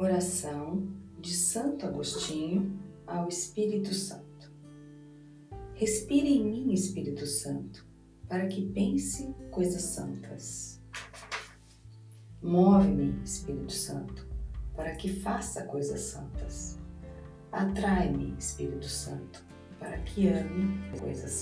Oração de Santo Agostinho ao Espírito Santo. Respire em mim, Espírito Santo, para que pense coisas santas. Move-me, Espírito Santo, para que faça coisas santas. Atrai-me, Espírito Santo, para que ame coisas.